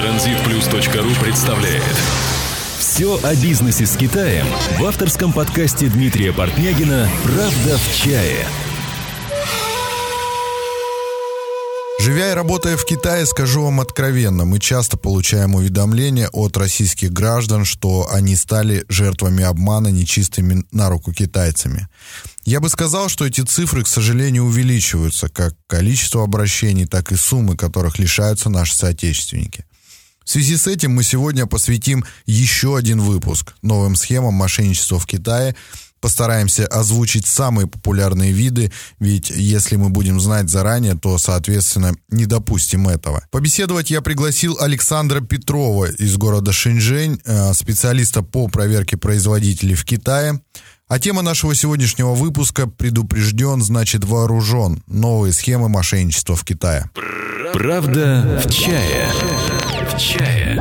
Транзитплюс.ру представляет Все о бизнесе с Китаем в авторском подкасте Дмитрия Портнягина «Правда в чае». Живя и работая в Китае, скажу вам откровенно, мы часто получаем уведомления от российских граждан, что они стали жертвами обмана нечистыми на руку китайцами. Я бы сказал, что эти цифры, к сожалению, увеличиваются, как количество обращений, так и суммы, которых лишаются наши соотечественники. В связи с этим мы сегодня посвятим еще один выпуск новым схемам мошенничества в Китае – постараемся озвучить самые популярные виды, ведь если мы будем знать заранее, то, соответственно, не допустим этого. Побеседовать я пригласил Александра Петрова из города Шэньчжэнь, э, специалиста по проверке производителей в Китае. А тема нашего сегодняшнего выпуска «Предупрежден, значит вооружен. Новые схемы мошенничества в Китае». Правда в чае. В чае.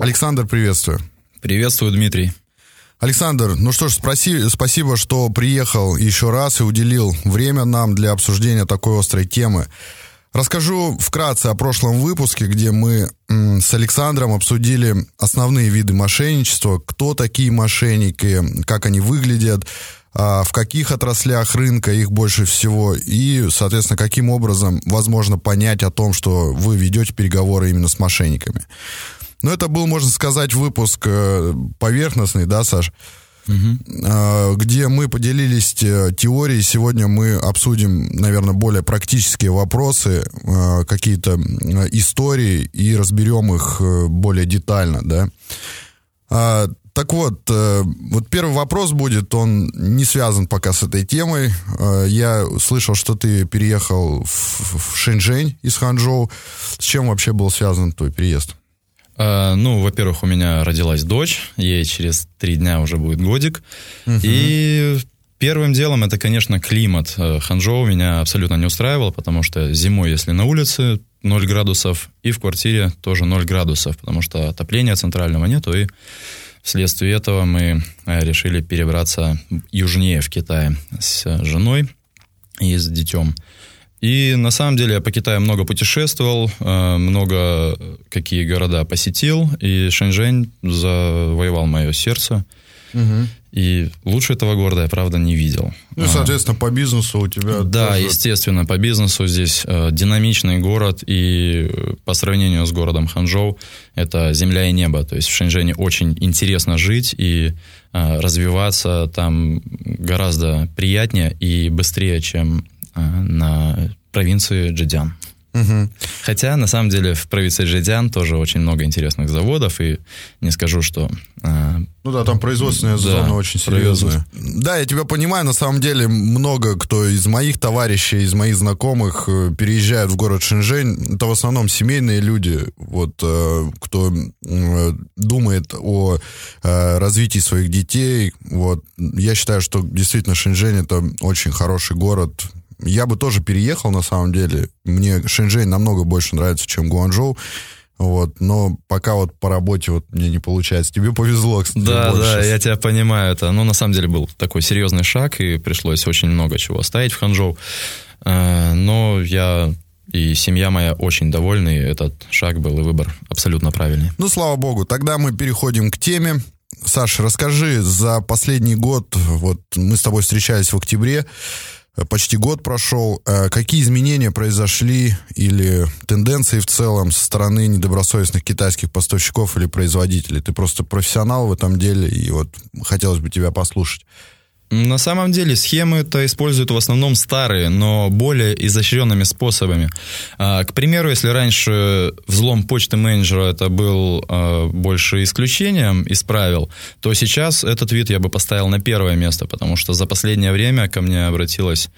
Александр, приветствую. Приветствую, Дмитрий. Александр, ну что ж, спроси, спасибо, что приехал еще раз и уделил время нам для обсуждения такой острой темы. Расскажу вкратце о прошлом выпуске, где мы с Александром обсудили основные виды мошенничества, кто такие мошенники, как они выглядят, в каких отраслях рынка их больше всего и, соответственно, каким образом возможно понять о том, что вы ведете переговоры именно с мошенниками. Ну, это был, можно сказать, выпуск э, поверхностный, да, Саш? Угу. Где мы поделились э, теорией. Сегодня мы обсудим, наверное, более практические вопросы, э, какие-то истории и разберем их более детально, да. Так вот, вот первый вопрос будет, он не связан пока с этой темой. Я слышал, что ты переехал в Шэньчжэнь из Ханчжоу. С чем вообще был связан твой переезд? Uh, ну, во-первых, у меня родилась дочь, ей через три дня уже будет годик. Uh-huh. И первым делом это, конечно, климат. Э, Ханчжоу меня абсолютно не устраивал, потому что зимой, если на улице 0 градусов, и в квартире тоже 0 градусов, потому что отопления центрального нету, и вследствие этого мы э, решили перебраться южнее в Китае с женой и с детем. И на самом деле я по Китаю много путешествовал, э, много какие города посетил, и Шэньчжэнь завоевал мое сердце. Угу. И лучше этого города я, правда, не видел. Ну, соответственно, по бизнесу у тебя... Да, тоже... естественно, по бизнесу здесь э, динамичный город, и по сравнению с городом Ханчжоу это земля и небо. То есть в Шэньчжэне очень интересно жить и э, развиваться там гораздо приятнее и быстрее, чем Э, на провинции Джидян. Угу. Хотя, на самом деле, в провинции Джидян тоже очень много интересных заводов, и не скажу, что... Э, ну да, там производственная да, зона очень серьезная. Да, я тебя понимаю, на самом деле много кто из моих товарищей, из моих знакомых э, переезжают в город Шэньчжэнь. Это в основном семейные люди, вот, э, кто э, думает о э, развитии своих детей. Вот. Я считаю, что действительно Шэньчжэнь это очень хороший город, я бы тоже переехал, на самом деле. Мне Шэньчжэнь намного больше нравится, чем Гуанчжоу. Вот, но пока вот по работе вот мне не получается. Тебе повезло, кстати, Да, больше. да, я тебя понимаю. Это, ну, на самом деле был такой серьезный шаг, и пришлось очень много чего оставить в Ханчжоу. Э, но я и семья моя очень довольны, и этот шаг был и выбор абсолютно правильный. Ну, слава богу. Тогда мы переходим к теме. Саша, расскажи, за последний год, вот мы с тобой встречались в октябре, почти год прошел. Э, какие изменения произошли или тенденции в целом со стороны недобросовестных китайских поставщиков или производителей? Ты просто профессионал в этом деле, и вот хотелось бы тебя послушать. На самом деле схемы это используют в основном старые, но более изощренными способами. А, к примеру, если раньше взлом почты менеджера это был а, больше исключением из правил, то сейчас этот вид я бы поставил на первое место, потому что за последнее время ко мне обратилось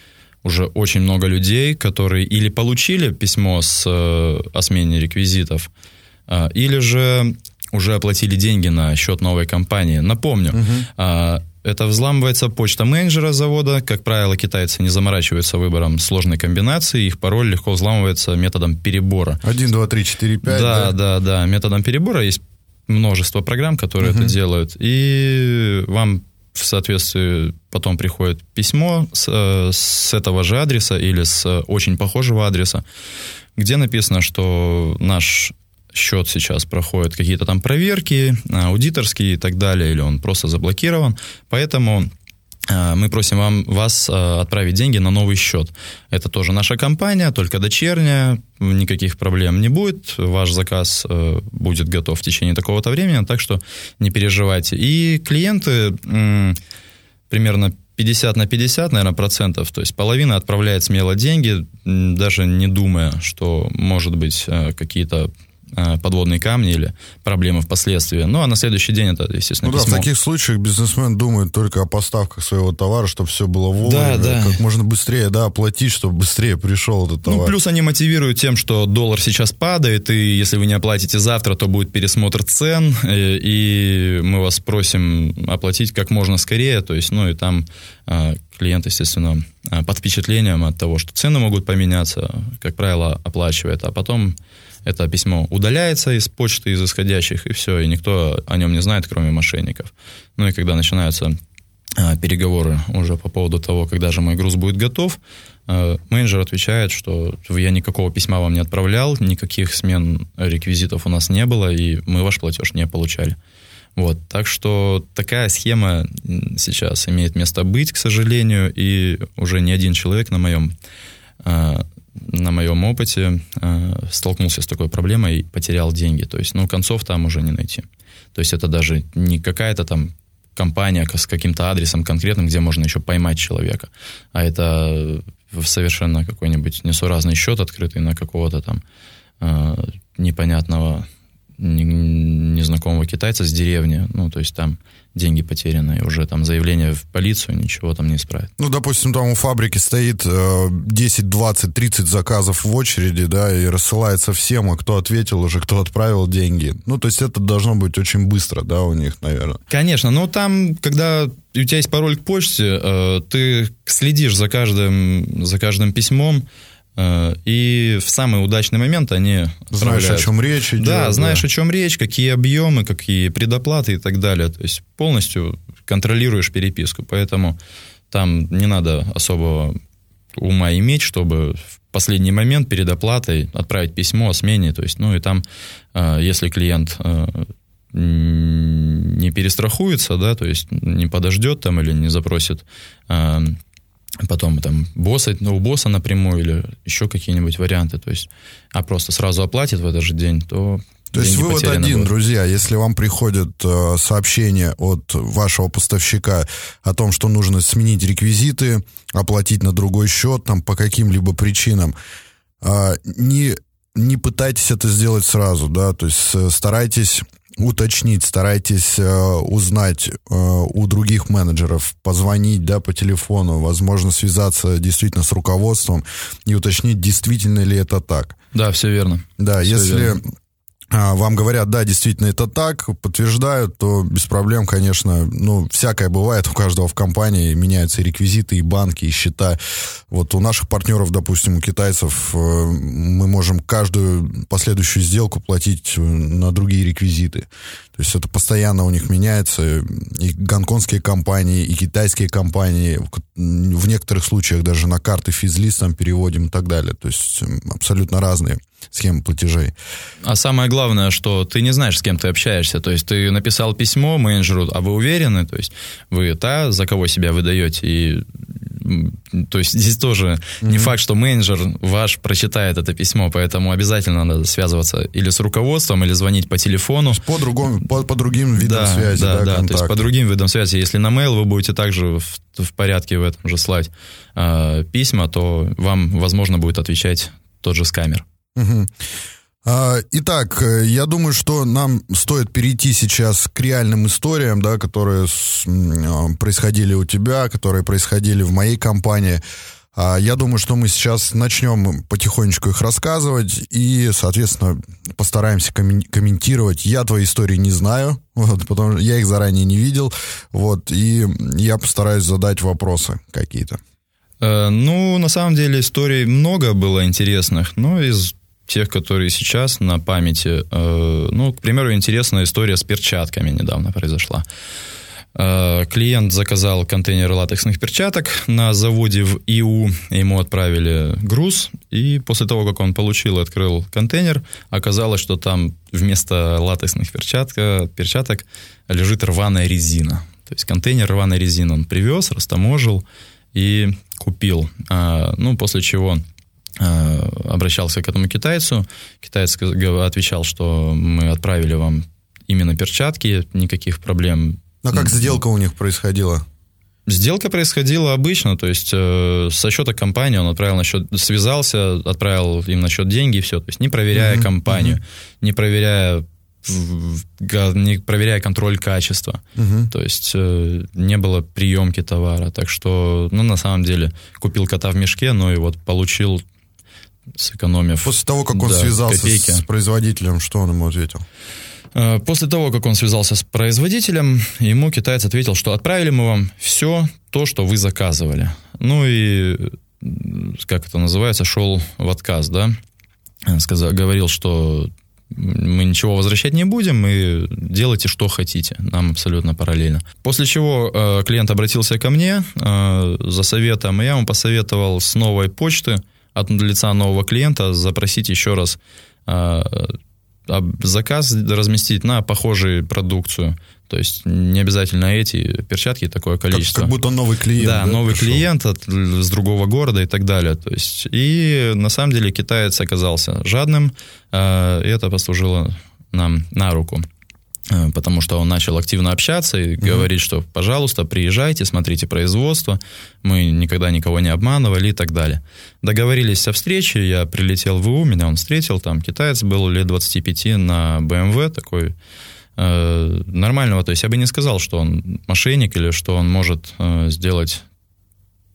уже очень много людей, которые или получили письмо с, э, о смене реквизитов, а, или же уже оплатили деньги на счет новой компании. Напомню, угу. Это взламывается почта менеджера завода. Как правило, китайцы не заморачиваются выбором сложной комбинации. Их пароль легко взламывается методом перебора. 1, 2, 3, 4, 5. Да, да, да. да. Методом перебора есть множество программ, которые uh это делают. И вам в соответствии потом приходит письмо с, э, с этого же адреса или с очень похожего адреса, где написано, что наш счет сейчас проходит какие-то там проверки, аудиторские и так далее, или он просто заблокирован. Поэтому мы просим вам, вас отправить деньги на новый счет. Это тоже наша компания, только дочерняя, никаких проблем не будет. Ваш заказ будет готов в течение такого-то времени, так что не переживайте. И клиенты примерно 50 на 50, наверное, процентов, то есть половина отправляет смело деньги, даже не думая, что, может быть, э, какие-то Э, подводные камни или проблемы впоследствии. Ну, а на следующий день это, естественно, Ну письмо. да, в таких случаях бизнесмен думает только о поставках своего товара, чтобы все было вовремя, Да, да. как можно быстрее, да, оплатить, чтобы быстрее пришел этот товар. Ну, плюс они мотивируют тем, что доллар сейчас падает, и если вы не оплатите завтра, то будет пересмотр цен, и, и мы вас просим оплатить как можно скорее, то есть, ну, и там э, клиент, естественно, э, под впечатлением от того, что цены могут поменяться, как правило, оплачивает, а потом это письмо удаляется из почты, из исходящих, и все, и никто о нем не знает, кроме мошенников. Ну и когда начинаются а, переговоры уже по поводу того, когда же мой груз будет готов, а, менеджер отвечает, что я никакого письма вам не отправлял, никаких смен реквизитов у нас не было, и мы ваш платеж не получали. Вот, так что такая схема сейчас имеет место быть, к сожалению, и уже не один человек на моем а, на моем опыте э, столкнулся с такой проблемой и потерял деньги. То есть, ну, концов там уже не найти. То есть это даже не какая-то там компания с каким-то адресом конкретным, где можно еще поймать человека, а это совершенно какой-нибудь несуразный счет открытый на какого-то там э, непонятного незнакомого китайца с деревни, ну, то есть там деньги потеряны, уже там заявление в полицию ничего там не исправит. Ну, допустим, там у фабрики стоит э, 10, 20, 30 заказов в очереди, да, и рассылается всем, а кто ответил уже, кто отправил деньги. Ну, то есть это должно быть очень быстро, да, у них, наверное. Конечно, но там, когда у тебя есть пароль к почте, э, ты следишь за каждым, за каждым письмом, и в самый удачный момент они Знаешь, о чем речь идет. Да, знаешь, да. о чем речь, какие объемы, какие предоплаты и так далее. То есть полностью контролируешь переписку. Поэтому там не надо особого ума иметь, чтобы в последний момент перед оплатой отправить письмо о смене. То есть, ну и там, э, если клиент э, не перестрахуется, да, то есть не подождет там или не запросит потом там босса, ну, у босса напрямую или еще какие-нибудь варианты, то есть, а просто сразу оплатит в этот же день, то то есть вывод один, будут. друзья, если вам приходит э, сообщение от вашего поставщика о том, что нужно сменить реквизиты, оплатить на другой счет, там по каким-либо причинам, э, не не пытайтесь это сделать сразу, да, то есть э, старайтесь уточнить, старайтесь э, узнать э, у других менеджеров, позвонить, да, по телефону, возможно, связаться действительно с руководством и уточнить, действительно ли это так. Да, все верно. Да, все если верно. А, вам говорят, да, действительно это так, подтверждают, то без проблем, конечно, ну, всякое бывает у каждого в компании, меняются и реквизиты, и банки, и счета. Вот у наших партнеров, допустим, у китайцев, э, мы можем каждую последующую сделку платить э, на другие реквизиты. То есть это постоянно у них меняется. И гонконгские компании, и китайские компании, в некоторых случаях даже на карты физлист там переводим и так далее. То есть абсолютно разные схемы платежей. А самое главное, что ты не знаешь, с кем ты общаешься. То есть ты написал письмо менеджеру, а вы уверены? То есть вы та, за кого себя выдаете, и то есть здесь тоже mm-hmm. не факт, что менеджер ваш прочитает это письмо, поэтому обязательно надо связываться или с руководством, или звонить по телефону. По, другому, по, по другим видам да, связи. Да, да, да, то есть по другим видам связи. Если на mail вы будете также в, в порядке в этом же слать э, письма, то вам, возможно, будет отвечать тот же скамер. Угу. Итак, э, я думаю, что нам стоит перейти сейчас к реальным историям, да, которые а, происходили у тебя, которые происходили в моей компании. А, я думаю, что мы сейчас начнем потихонечку их рассказывать и, соответственно, постараемся комментировать. Я твои истории не знаю, вот, потому что я их заранее не видел, вот, и я постараюсь задать вопросы какие-то. Э, ну, на самом деле историй много было интересных, но из тех, которые сейчас на памяти. Э, ну, к примеру, интересная история с перчатками недавно произошла. Э, клиент заказал контейнер латексных перчаток на заводе в ИУ, ему отправили груз, и после того, как он получил и открыл контейнер, оказалось, что там вместо латексных перчаток, перчаток лежит рваная резина. То есть контейнер рваной резины он привез, растаможил и купил. А, ну, после чего а, обращался к этому китайцу. Китаец отвечал, что мы отправили вам именно перчатки, никаких проблем. А как сделка у них происходила? Сделка происходила обычно, то есть э, со счета компании он отправил на счет, связался, отправил им на счет деньги и все, то есть не проверяя uh-huh, компанию, uh-huh. не проверяя не проверяя контроль качества. Угу. То есть э, не было приемки товара. Так что, ну, на самом деле, купил кота в мешке, но и вот получил, сэкономив... После того, как он да, связался копейки. с производителем, что он ему ответил? Э, после того, как он связался с производителем, ему китаец ответил, что отправили мы вам все то, что вы заказывали. Ну и, как это называется, шел в отказ, да? Сказал, говорил, что мы ничего возвращать не будем, и делайте, что хотите. Нам абсолютно параллельно. После чего э, клиент обратился ко мне э, за советом, и я ему посоветовал с новой почты от лица нового клиента запросить еще раз э, заказ разместить на похожую продукцию. То есть не обязательно эти перчатки, такое количество. Как, как будто новый клиент. Да, да новый пришел. клиент от, с другого города и так далее. То есть, и на самом деле китаец оказался жадным, э, и это послужило нам на руку. Э, потому что он начал активно общаться и угу. говорить, что, пожалуйста, приезжайте, смотрите производство, мы никогда никого не обманывали и так далее. Договорились о встрече, я прилетел в ИУ, меня он встретил, там китаец был лет 25 на BMW, такой э, нормального, то есть я бы не сказал, что он мошенник или что он может э, сделать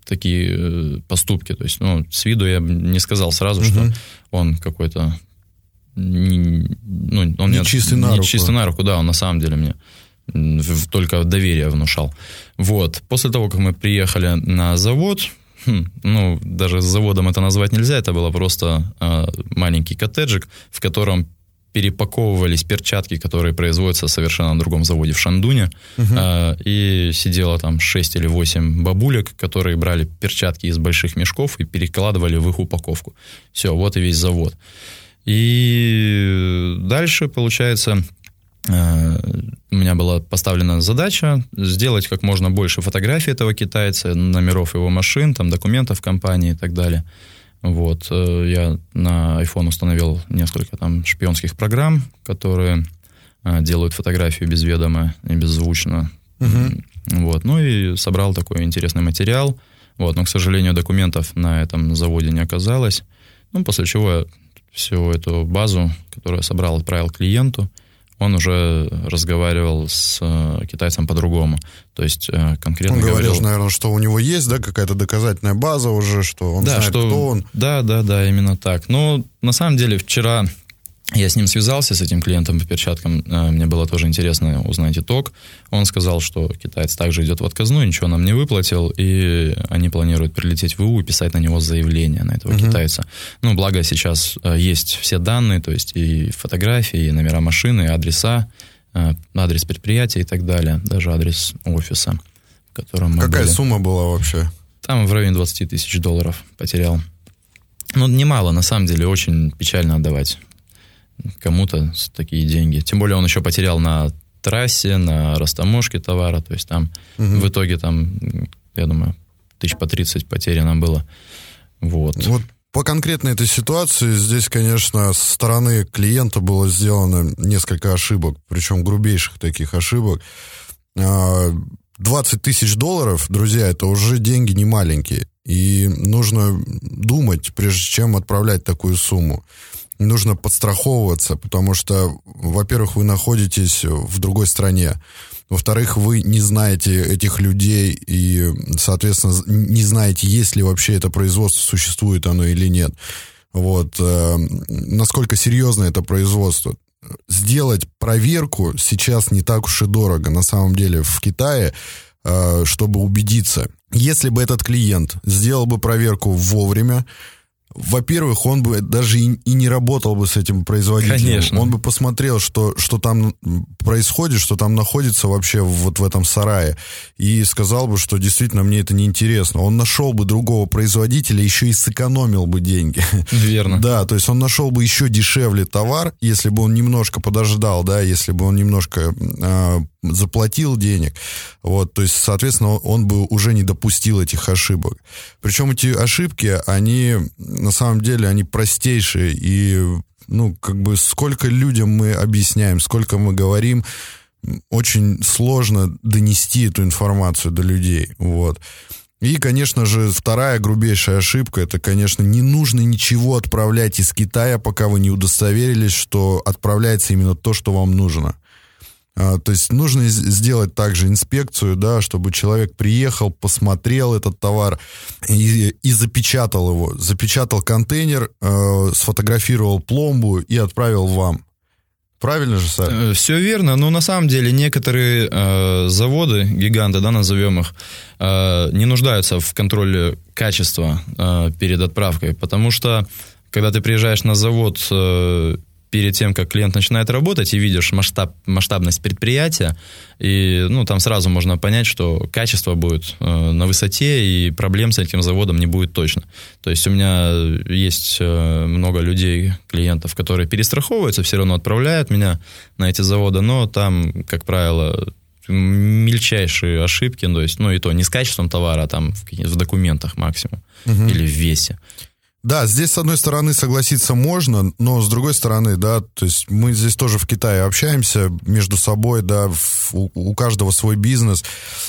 такие э, поступки. То есть, ну, с виду я не сказал сразу, угу. что он какой-то не, ну, он не мне, чистый на не руку. чистый на руку, да, он на самом деле мне только доверие внушал. Вот. После того, как мы приехали на завод, хм, ну, даже заводом это назвать нельзя, это было просто э, маленький коттеджик, в котором перепаковывались перчатки, которые производятся совершенно на другом заводе в Шандуне. Угу. Э, и сидело там 6 или 8 бабулек, которые брали перчатки из больших мешков и перекладывали в их упаковку. Все, вот и весь завод. И дальше, получается, э, у меня была поставлена задача сделать как можно больше фотографий этого китайца, номеров его машин, там, документов компании и так далее. Вот. Э, я на iPhone установил несколько там шпионских программ, которые э, делают фотографию без ведома и беззвучно. Угу. Вот. Ну и собрал такой интересный материал. Вот. Но, к сожалению, документов на этом заводе не оказалось. Ну, после чего я всю эту базу, которую я собрал, отправил клиенту, он уже разговаривал с э, китайцем по-другому. То есть э, конкретно он говорил... говорил, наверное, что у него есть, да, какая-то доказательная база уже, что он да, знает, что... кто он. Да, да, да, именно так. Но на самом деле вчера я с ним связался, с этим клиентом по перчаткам. Э, мне было тоже интересно узнать итог. Он сказал, что китаец также идет в отказную, ничего нам не выплатил, и они планируют прилететь в ИУ и писать на него заявление, на этого uh-huh. китайца. Ну, благо сейчас э, есть все данные, то есть и фотографии, и номера машины, и адреса, э, адрес предприятия и так далее, даже адрес офиса, в котором мы Какая были. сумма была вообще? Там в районе 20 тысяч долларов потерял. Ну, немало, на самом деле, очень печально отдавать кому-то такие деньги. Тем более он еще потерял на трассе, на растаможке товара, то есть там угу. в итоге там, я думаю, тысяч по 30 потеряно было. Вот. Вот по конкретной этой ситуации здесь, конечно, со стороны клиента было сделано несколько ошибок, причем грубейших таких ошибок. 20 а, тысяч долларов, друзья, это уже деньги не маленькие. И нужно думать, прежде чем отправлять такую сумму нужно подстраховываться, потому что, во-первых, вы находитесь в другой стране, во-вторых, вы не знаете этих людей и, соответственно, не знаете, есть ли вообще это производство, существует оно или нет. Вот. Э, насколько серьезно это производство. Сделать проверку сейчас не так уж и дорого. На самом деле в Китае, э, чтобы убедиться, если бы этот клиент сделал бы проверку вовремя, во-первых, он бы даже и, и не работал бы с этим производителем. Конечно. Он бы посмотрел, что, что там происходит, что там находится вообще вот в этом сарае, и сказал бы, что действительно мне это неинтересно. Он нашел бы другого производителя, еще и сэкономил бы деньги. Верно. Да, то есть он нашел бы еще дешевле товар, если бы он немножко подождал, да, если бы он немножко э, заплатил денег. Вот, то есть, соответственно, он бы уже не допустил этих ошибок. Причем эти ошибки, они на самом деле, они простейшие. И, ну, как бы, сколько людям мы объясняем, сколько мы говорим, очень сложно донести эту информацию до людей. Вот. И, конечно же, вторая грубейшая ошибка, это, конечно, не нужно ничего отправлять из Китая, пока вы не удостоверились, что отправляется именно то, что вам нужно. А, то есть нужно сделать также инспекцию, да, чтобы человек приехал, посмотрел этот товар и, и запечатал его. Запечатал контейнер, э, сфотографировал пломбу и отправил вам. Правильно же, Саш? Э, Все верно, но на самом деле некоторые э, заводы, гиганты, да, назовем их, э, не нуждаются в контроле качества э, перед отправкой, потому что когда ты приезжаешь на завод э, перед тем, как клиент начинает работать, и видишь масштаб, масштабность предприятия, и ну, там сразу можно понять, что качество будет э, на высоте, и проблем с этим заводом не будет точно. То есть у меня есть э, много людей, клиентов, которые перестраховываются, все равно отправляют меня на эти заводы, но там, как правило, мельчайшие ошибки, то есть, ну и то не с качеством товара, а там в, в документах максимум угу. или в весе. Да, здесь, с одной стороны, согласиться можно, но с другой стороны, да, то есть мы здесь тоже в Китае общаемся между собой, да, в, у, у каждого свой бизнес.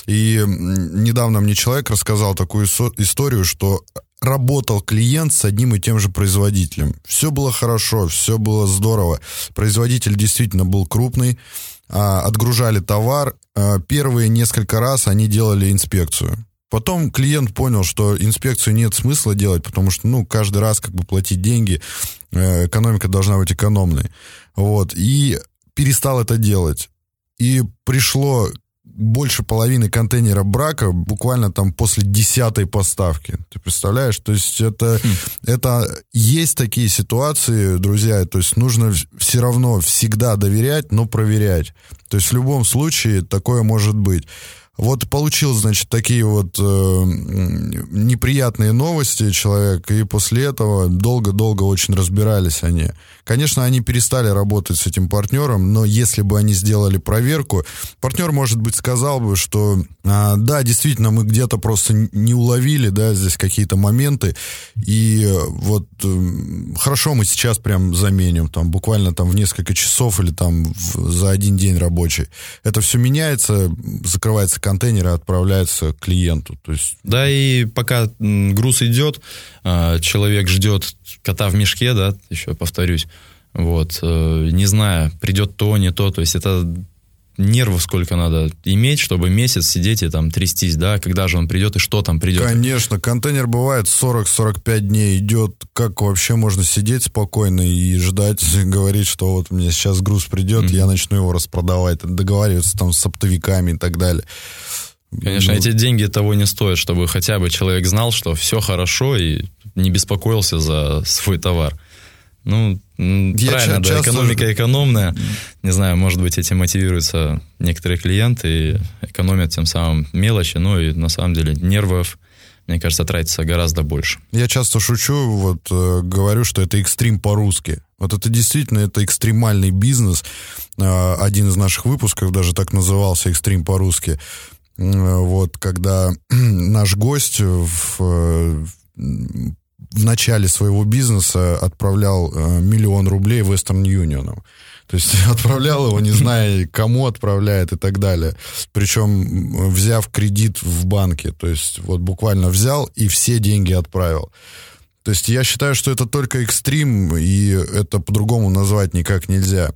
И недавно мне человек рассказал такую историю, что работал клиент с одним и тем же производителем. Все было хорошо, все было здорово. Производитель действительно был крупный, а, отгружали товар. А, первые несколько раз они делали инспекцию. Потом клиент понял, что инспекцию нет смысла делать, потому что, ну, каждый раз как бы платить деньги, э, экономика должна быть экономной. Вот. И перестал это делать. И пришло больше половины контейнера брака буквально там после десятой поставки. Ты представляешь? То есть это, хм. это есть такие ситуации, друзья, то есть нужно все равно всегда доверять, но проверять. То есть в любом случае такое может быть. Вот получил, значит, такие вот э, неприятные новости человек, и после этого долго-долго очень разбирались они. Конечно, они перестали работать с этим партнером, но если бы они сделали проверку, партнер, может быть, сказал бы, что а, да, действительно, мы где-то просто не уловили, да, здесь какие-то моменты, и вот э, хорошо, мы сейчас прям заменим, там, буквально там в несколько часов или там в, за один день рабочий. Это все меняется, закрывается контейнер и отправляется клиенту. То есть... Да, и пока груз идет, а, человек ждет кота в мешке, да, еще повторюсь, вот, э, не знаю, придет то, не то, то есть это нервов сколько надо иметь, чтобы месяц сидеть и там трястись, да, когда же он придет и что там придет. Конечно, контейнер бывает 40-45 дней идет, как вообще можно сидеть спокойно и ждать, говорить, что вот мне сейчас груз придет, mm-hmm. я начну его распродавать, договариваться там с оптовиками и так далее. Конечно, ну, эти деньги того не стоят, чтобы хотя бы человек знал, что все хорошо и не беспокоился за свой товар. Ну, я правильно, да, экономика экономная. Не знаю, может быть, этим мотивируются некоторые клиенты и экономят тем самым мелочи, ну и на самом деле нервов, мне кажется, тратится гораздо больше. Я часто шучу, вот э, говорю, что это экстрим по-русски. Вот это действительно, это экстремальный бизнес. Э, один из наших выпусков даже так назывался «Экстрим по-русски». Э, вот, когда наш гость в, э, в начале своего бизнеса отправлял э, миллион рублей Western Union. То есть отправлял его, не зная, кому отправляет и так далее. Причем взяв кредит в банке. То есть вот буквально взял и все деньги отправил. То есть я считаю, что это только экстрим, и это по-другому назвать никак нельзя.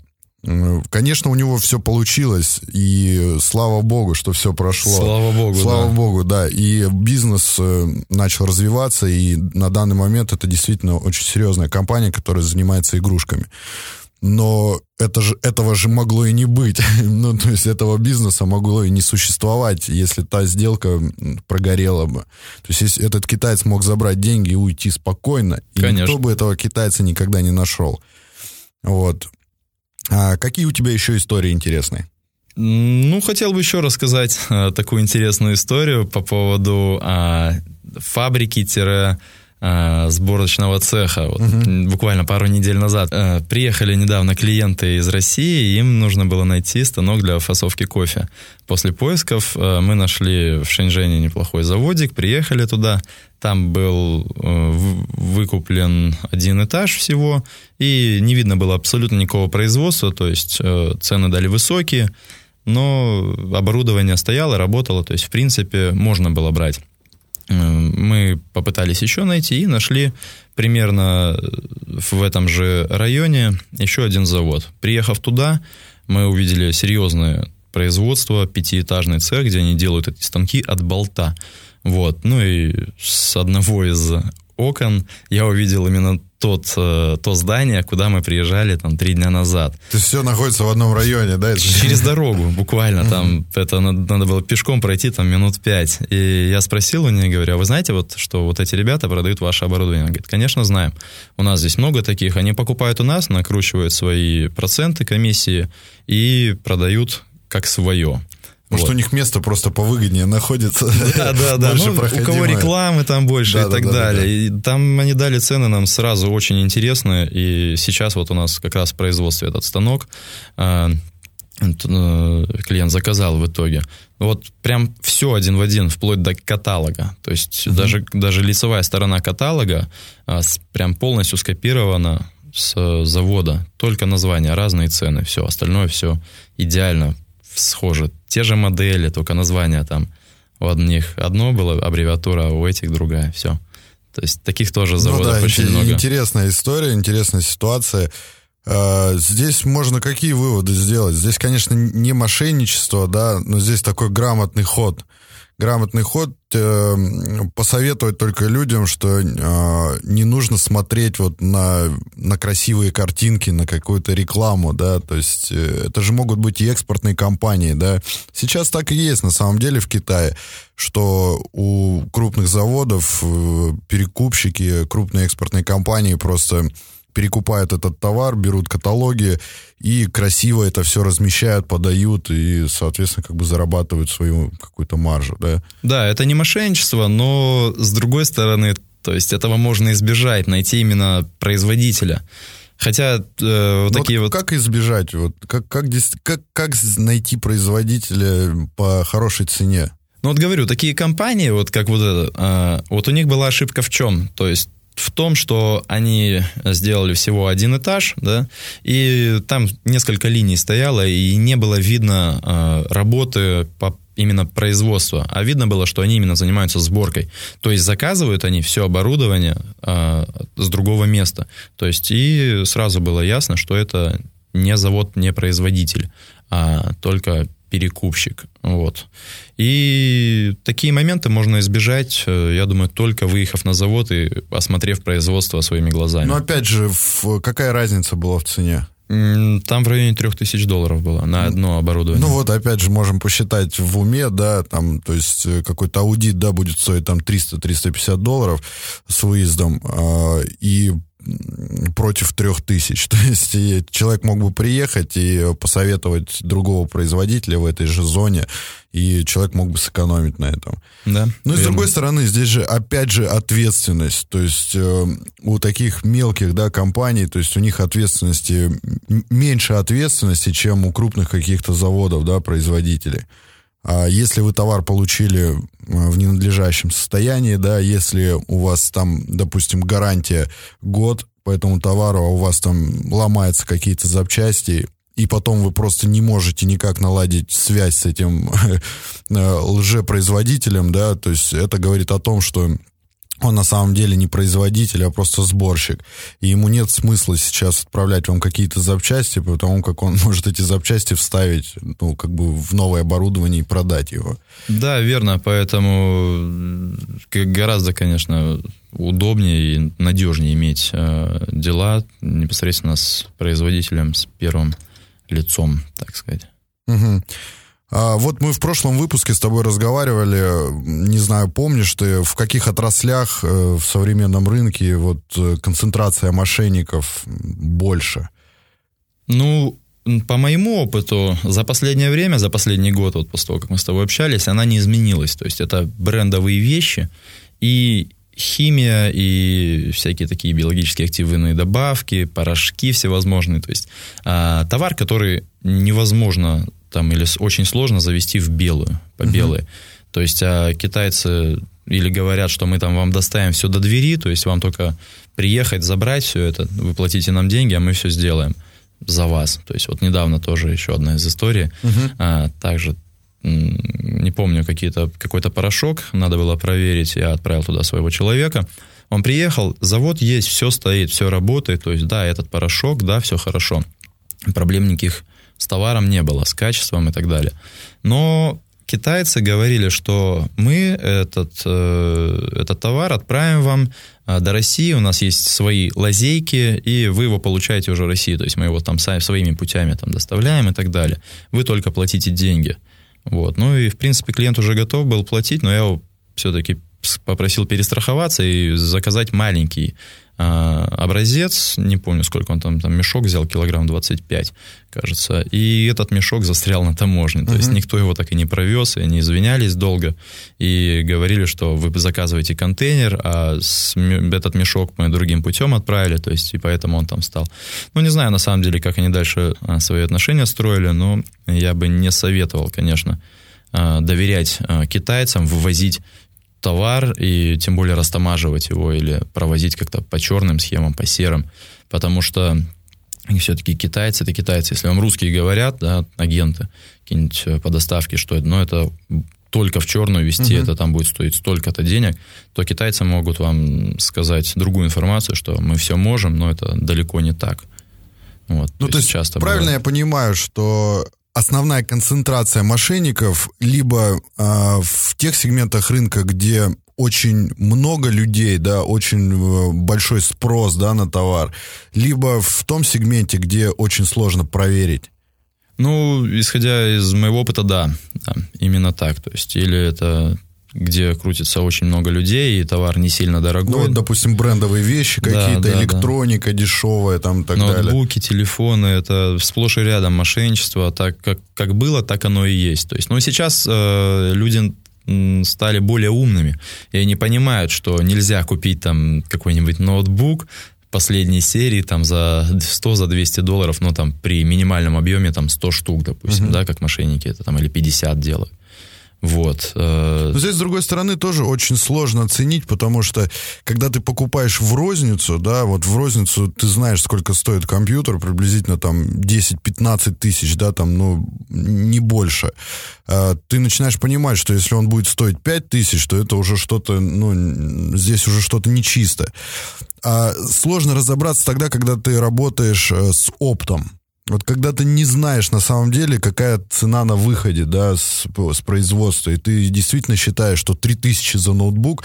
Конечно, у него все получилось, и слава богу, что все прошло. Слава богу, Слава да. богу, да. И бизнес э, начал развиваться, и на данный момент это действительно очень серьезная компания, которая занимается игрушками. но это же, этого же могло и не быть. ну, то есть этого бизнеса могло и не существовать, если та сделка прогорела бы. То есть если этот китаец мог забрать деньги и уйти спокойно, и Конечно. никто бы этого китайца никогда не нашел. Вот. А какие у тебя еще истории интересные? Ну, хотел бы еще рассказать э, такую интересную историю по поводу э, фабрики-сборочного цеха. Вот, Мгм. Буквально пару недель назад э, приехали недавно клиенты из России, им нужно было найти станок для фасовки кофе. После поисков э, мы нашли в Шэньчжэне неплохой заводик, приехали туда. Там был э, выкуплен один этаж всего, и не видно было абсолютно никакого производства, то есть э, цены дали высокие, но оборудование стояло, работало, то есть, в принципе, можно было брать. Э, Мы попытались еще найти и нашли примерно в этом же районе еще один завод. Приехав туда, мы увидели серьезное производство, пятиэтажный цех, где они делают эти станки от болта. Вот. Ну и с одного из окон я увидел именно тот, э, то здание, куда мы приезжали там три дня назад. То есть все находится в одном районе, да? Через дорогу, буквально, там, это надо, надо было пешком пройти там минут пять. И я спросил у нее, говорю, а вы знаете, вот, что вот эти ребята продают ваше оборудование? Она говорит, конечно, знаем. У нас здесь много таких. Они покупают у нас, накручивают свои проценты, комиссии и продают как свое. Может, Вот. у них место просто повыгоднее находится. Да, да, да. Больше Ну, у кого рекламы там больше Да, и да, так да, да, далее. И там они дали цены нам сразу очень интересные. И сейчас вот у нас как раз в производстве этот станок. а, э, Клиент заказал в итоге. Вот прям все один в один, вплоть до каталога. То есть даже, даже лицевая сторона каталога а, с- прям полностью скопирована с э, завода. Только название, разные цены, все. Остальное все идеально схоже. Те же модели, только название там у одних одно было аббревиатура, а у этих другая. Все. То есть таких тоже заводов ну, да, очень много. Интересная история, интересная ситуация. Э, Здесь можно какие выводы сделать? Здесь, конечно, не мошенничество, да, но здесь такой грамотный ход. Грамотный ход э, посоветовать только людям, что э, не нужно смотреть вот на, на красивые картинки, на какую-то рекламу, да, то есть э, это же могут быть и экспортные компании, да. Сейчас так и есть на самом деле в Китае, что у крупных заводов э, перекупщики, крупные экспортные компании просто перекупают этот товар, берут каталоги и красиво это все размещают, подают и, соответственно, как бы зарабатывают свою какую-то маржу, да. Да, это не мошенничество, но с другой стороны, то есть этого можно избежать, найти именно производителя. Хотя э, вот Ну, такие вот... Как избежать? Вот, как, как, как, как найти производителя по хорошей цене? Ну вот говорю, такие компании, вот как вот это, а, вот у них была ошибка в чем? То есть в том, что они сделали всего один этаж, да, и там несколько линий стояло, и не было видно а, работы по именно производства, а видно было, что они именно занимаются сборкой. То есть заказывают они все оборудование а, с другого места. То есть и сразу было ясно, что это не завод, не производитель, а только перекупщик. Вот. И такие моменты можно избежать, э, я думаю, только выехав на завод и осмотрев производство своими глазами. Но опять же, какая разница была в цене? Там в районе 3000 долларов было на одно оборудование. Ну вот, опять же, можем посчитать в уме, да, там, то есть э, какой-то аудит, да, будет стоить там 300-350 долларов с выездом, а, и против трех тысяч. То есть человек мог бы приехать и посоветовать другого производителя в этой же зоне, и человек мог бы сэкономить на этом. да, Ну и с другой стороны, здесь же опять же ответственность. То есть э, у таких мелких да, компаний, то есть у них ответственности, меньше ответственности, чем у крупных каких-то заводов, да, производителей. А если вы товар получили э, в ненадлежащем состоянии, да, если у вас там, допустим, гарантия год по этому товару, а у вас там ломаются какие-то запчасти, и потом вы просто не можете никак наладить связь с этим э, лжепроизводителем, да, то есть это говорит о том, что он на самом деле не производитель, а просто сборщик. И ему нет смысла сейчас отправлять вам какие-то запчасти, потому как он может эти запчасти вставить, ну, как бы в новое оборудование и продать его. Да, верно, поэтому к- гораздо, конечно, удобнее и надежнее иметь э, дела непосредственно с производителем, с первым лицом, так сказать. Угу. А вот мы в прошлом выпуске с тобой разговаривали, не знаю, помнишь ты, в каких отраслях э, в современном рынке вот э, концентрация мошенников больше? Ну, по моему опыту, за последнее время, за последний год, вот после того, как мы с тобой общались, она не изменилась. То есть это брендовые вещи и химия и всякие такие биологические активные добавки, порошки всевозможные. То есть а, товар, который невозможно там или очень сложно завести в белую, по белой. Uh-huh. То есть а китайцы или говорят, что мы там вам доставим все до двери, то есть вам только приехать, забрать все это, вы платите нам деньги, а мы все сделаем за вас. То есть вот недавно тоже еще одна из историй. Uh-huh. А, также не помню, какие-то, какой-то порошок, надо было проверить, я отправил туда своего человека. Он приехал, завод есть, все стоит, все работает, то есть да, этот порошок, да, все хорошо. Проблем никаких с товаром не было, с качеством и так далее. Но китайцы говорили, что мы этот, э, этот товар отправим вам э, до России, у нас есть свои лазейки, и вы его получаете уже в России, то есть мы его там своими путями там доставляем и так далее. Вы только платите деньги. Вот. Ну и, в принципе, клиент уже готов был платить, но я его все-таки попросил перестраховаться и заказать маленький образец, не помню, сколько он там, там мешок взял, килограмм 25, кажется, и этот мешок застрял на таможне, uh-huh. то есть никто его так и не провез, и они извинялись долго, и говорили, что вы заказываете контейнер, а с, этот мешок мы другим путем отправили, то есть и поэтому он там стал. Ну, не знаю, на самом деле, как они дальше а, свои отношения строили, но я бы не советовал, конечно, а, доверять китайцам, вывозить товар и тем более растамаживать его или провозить как-то по черным схемам, по серым, потому что все-таки китайцы это китайцы. Если вам русские говорят, да, агенты, какие-нибудь э, по доставке, что это, но это только в черную вести, угу. это там будет стоить столько-то денег, то китайцы могут вам сказать другую информацию, что мы все можем, но это далеко не так. Вот, ну, то, то есть, часто правильно бывает. я понимаю, что основная концентрация мошенников либо э, в тех сегментах рынка, где очень много людей, да, очень э, большой спрос, да, на товар, либо в том сегменте, где очень сложно проверить. Ну, исходя из моего опыта, да, да, именно так. То есть, или это где крутится очень много людей, и товар не сильно дорогой. Ну, вот, допустим, брендовые вещи какие-то, да, электроника да. дешевая там так Ноутбуки, далее. Ноутбуки, телефоны, это сплошь и рядом мошенничество, так как, как было, так оно и есть. То есть, ну, сейчас э, люди стали более умными, и они понимают, что нельзя купить там какой-нибудь ноутбук, последней серии там за 100, за 200 долларов, но там при минимальном объеме там 100 штук, допустим, uh-huh. да, как мошенники это там или 50 делают. Вот. Э, Но здесь, с другой стороны, тоже очень сложно оценить, потому что, когда ты покупаешь в розницу, да, вот в розницу ты знаешь, сколько стоит компьютер, приблизительно там 10-15 тысяч, да, там, ну, не больше. Э, ты начинаешь понимать, что если он будет стоить 5 тысяч, то это уже что-то, ну, здесь уже что-то нечисто. А сложно разобраться тогда, когда ты работаешь э, с оптом. Вот когда ты не знаешь на самом деле, какая цена на выходе, да, с, с производства, и ты действительно считаешь, что 3000 за ноутбук,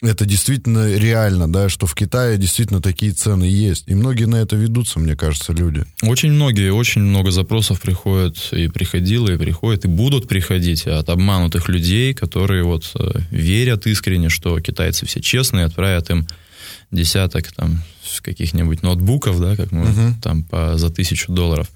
это действительно реально, да, что в Китае действительно такие цены есть. И многие на это ведутся, мне кажется, люди. Очень многие, очень много запросов приходят, и приходило, и приходят, и будут приходить от обманутых людей, которые вот э, верят искренне, что китайцы все честные, отправят им десяток там каких-нибудь ноутбуков, да, как мы uh-huh. там по, за тысячу долларов.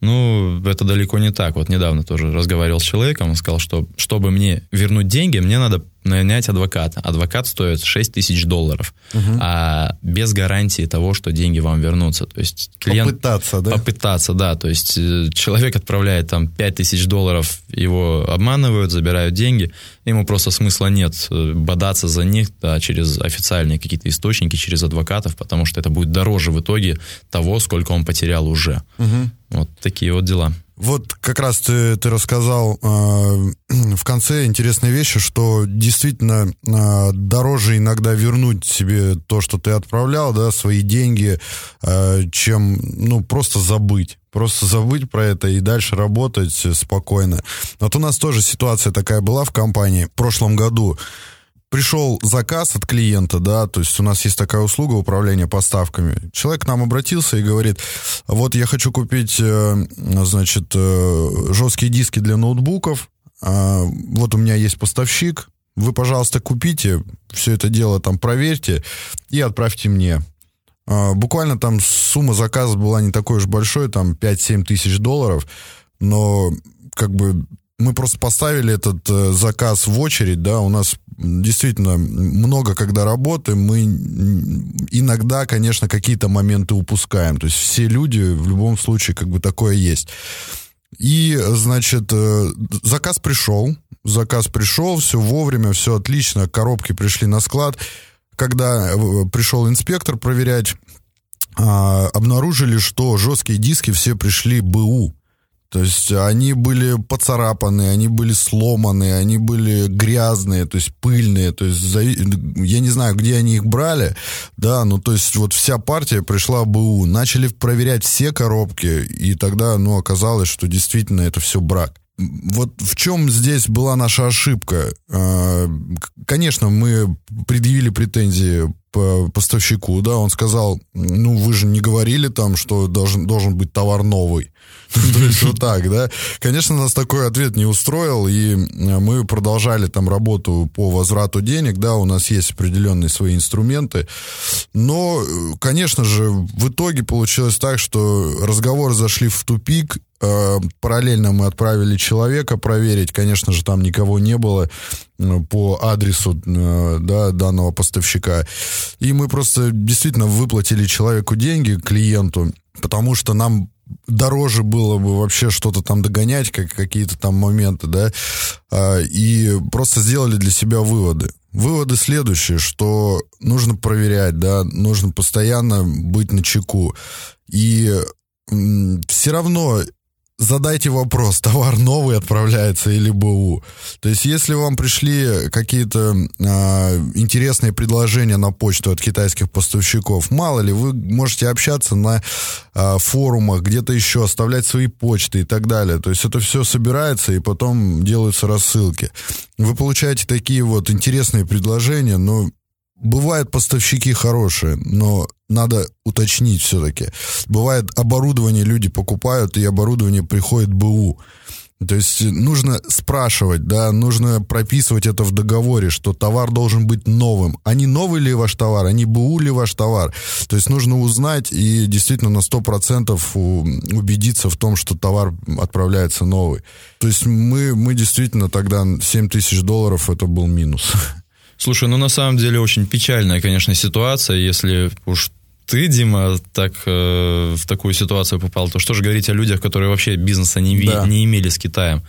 Ну, это далеко не так. Вот недавно тоже разговаривал с человеком, он сказал, что чтобы мне вернуть деньги, мне надо нанять адвоката. Адвокат стоит 6 тысяч долларов, угу. а без гарантии того, что деньги вам вернутся. То есть клиент... Попытаться, да? Попытаться, да. То есть э, человек отправляет там 5 тысяч долларов, его обманывают, забирают деньги, ему просто смысла нет э, бодаться за них да, через официальные какие-то источники, через адвокатов, потому что это будет дороже в итоге того, сколько он потерял уже. Угу. Вот такие вот дела. Вот как раз ты, ты рассказал э, в конце интересные вещи, что действительно э, дороже иногда вернуть себе то, что ты отправлял, да, свои деньги, э, чем, ну, просто забыть. Просто забыть про это и дальше работать спокойно. Вот у нас тоже ситуация такая была в компании в прошлом году пришел заказ от клиента, да, то есть у нас есть такая услуга управления поставками. Человек к нам обратился и говорит, вот я хочу купить, э, значит, э, жесткие диски для ноутбуков, а, вот у меня есть поставщик, вы, пожалуйста, купите, все это дело там проверьте и отправьте мне. А, буквально там сумма заказа была не такой уж большой, там 5-7 тысяч долларов, но как бы мы просто поставили этот э, заказ в очередь, да, у нас действительно много когда работаем, мы иногда, конечно, какие-то моменты упускаем, то есть все люди в любом случае как бы такое есть. И, значит, э, заказ пришел, заказ пришел, все вовремя, все отлично, коробки пришли на склад. Когда э, пришел инспектор проверять, а, обнаружили, что жесткие диски все пришли БУ. То есть они были поцарапаны, они были сломаны, они были грязные, то есть пыльные. То есть я не знаю, где они их брали, да, ну то есть вот вся партия пришла БУ. Начали проверять все коробки, и тогда, ну, оказалось, что действительно это все брак вот в чем здесь была наша ошибка? А, конечно, мы предъявили претензии по поставщику, да, он сказал, ну, вы же не говорили там, что должен, должен быть товар новый. То есть вот так, да. Конечно, нас такой ответ не устроил, и мы продолжали там работу по возврату денег, да, у нас есть определенные свои инструменты, но, конечно же, в итоге получилось так, что разговоры зашли в тупик, э, параллельно мы отправили человека проверить, конечно же, там никого не было э, по адресу э, да, данного поставщика. И мы просто действительно выплатили человеку деньги, клиенту, потому что нам дороже было бы вообще что-то там догонять, как какие-то там моменты, да, а, и просто сделали для себя выводы. Выводы следующие, что нужно проверять, да, нужно постоянно быть на чеку. И все равно задайте вопрос, товар новый отправляется или БУ. То есть, если вам пришли какие-то э, интересные предложения на почту от китайских поставщиков, мало ли, вы можете общаться на э, форумах, где-то еще, оставлять свои почты и так далее. То есть, это все собирается и потом делаются рассылки. Вы получаете такие вот интересные предложения, но Бывают поставщики хорошие, но надо уточнить все-таки. Бывает оборудование люди покупают, и оборудование приходит БУ. То есть нужно спрашивать, да, нужно прописывать это в договоре, что товар должен быть новым. А не новый ли ваш товар, а не БУ ли ваш товар. То есть нужно узнать и действительно на 100% убедиться в том, что товар отправляется новый. То есть мы, мы действительно тогда 7 тысяч долларов это был минус. Слушай, ну на самом деле очень печальная, конечно, ситуация, если уж ты, Дима, так э, в такую ситуацию попал, то что же говорить о людях, которые вообще бизнеса не, да. не имели с Китаем?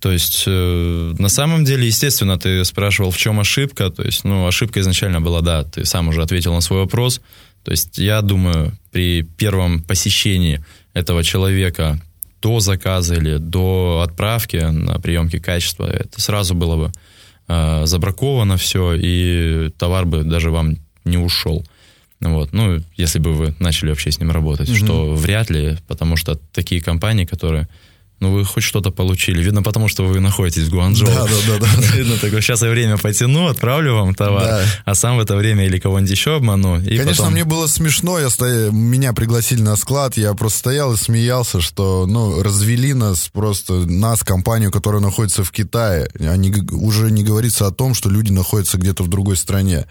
То есть, э, на самом деле, естественно, ты спрашивал, в чем ошибка. То есть, ну, ошибка изначально была, да, ты сам уже ответил на свой вопрос. То есть, я думаю, при первом посещении этого человека до заказа или до отправки на приемке качества, это сразу было бы э, забраковано все, и товар бы даже вам не ушел. Вот. Ну, если бы вы начали вообще с ним работать, mm-hmm. что вряд ли, потому что такие компании, которые ну, вы хоть что-то получили. Видно, потому что вы находитесь в Гуанчжоу. Да, да, да. да. Видно, такое, сейчас я время потяну, отправлю вам товар, да. а сам в это время или кого-нибудь еще обману. И Конечно, потом... мне было смешно, я стоя... меня пригласили на склад, я просто стоял и смеялся, что, ну, развели нас просто, нас, компанию, которая находится в Китае. Они, уже не говорится о том, что люди находятся где-то в другой стране.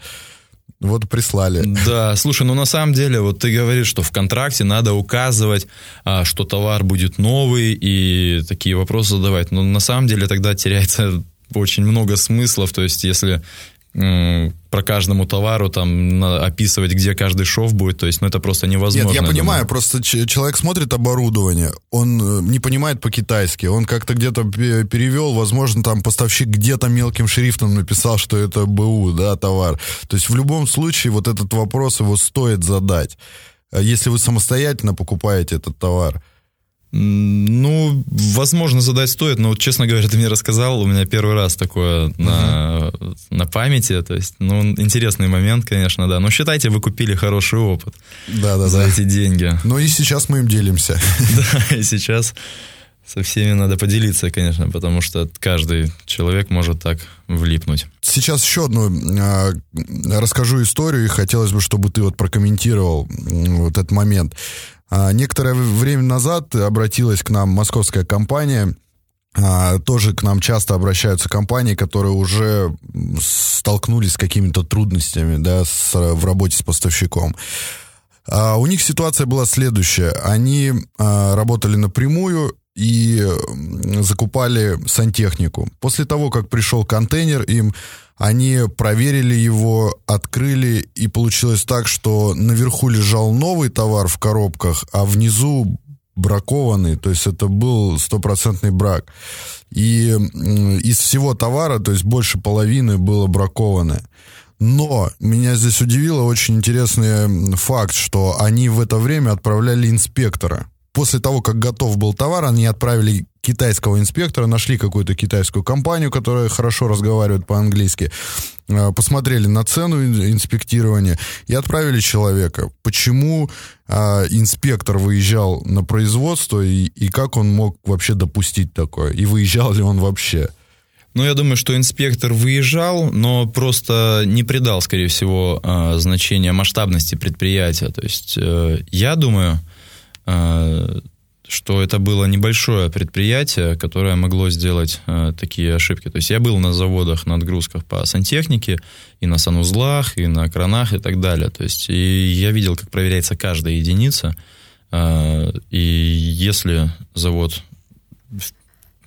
Вот прислали. Да, слушай, ну на самом деле, вот ты говоришь, что в контракте надо указывать, а, что товар будет новый и такие вопросы задавать. Но на самом деле тогда теряется очень много смыслов. То есть, если про каждому товару там описывать, где каждый шов будет, то есть, ну, это просто невозможно. Нет, я понимаю, просто человек смотрит оборудование, он э, не понимает по-китайски, он как-то где-то перевел, возможно, там поставщик где-то мелким шрифтом написал, что это БУ, да, товар. То есть в любом случае вот этот вопрос его стоит задать. А если вы самостоятельно покупаете этот товар, ну, возможно, задать стоит, но, честно говоря, ты мне рассказал, у меня первый раз такое uh-huh. на, на памяти, то есть, ну, интересный момент, конечно, да, но считайте, вы купили хороший опыт да, да, за да. эти деньги. Ну и сейчас мы им делимся. Да, и сейчас со всеми надо поделиться, конечно, потому что каждый человек может так влипнуть. Сейчас еще одну э, расскажу историю, и хотелось бы, чтобы ты вот прокомментировал вот этот момент. А, некоторое время назад обратилась к нам московская компания, а, тоже к нам часто обращаются компании, которые уже столкнулись с какими-то трудностями да, с, в работе с поставщиком. А у них ситуация была следующая. Они а, работали напрямую и закупали сантехнику. После того, как пришел контейнер им, они проверили его, открыли, и получилось так, что наверху лежал новый товар в коробках, а внизу бракованный, то есть это был стопроцентный брак. И из всего товара, то есть больше половины было бракованное. Но меня здесь удивило очень интересный факт, что они в это время отправляли инспектора. После того, как готов был товар, они отправили китайского инспектора, нашли какую-то китайскую компанию, которая хорошо разговаривает по-английски, э, посмотрели на цену инспектирования и отправили человека. Почему а, инспектор выезжал на производство и, и как он мог вообще допустить такое? И выезжал ли он вообще? Ну, я думаю, что инспектор выезжал, но просто не придал, скорее всего, э, значения масштабности предприятия. То есть э, я думаю, э, что это было небольшое предприятие, которое могло сделать такие ошибки. То есть я был на заводах на отгрузках по сантехнике, и на санузлах, и на кранах, и так далее. То есть и я видел, как проверяется каждая единица. И если завод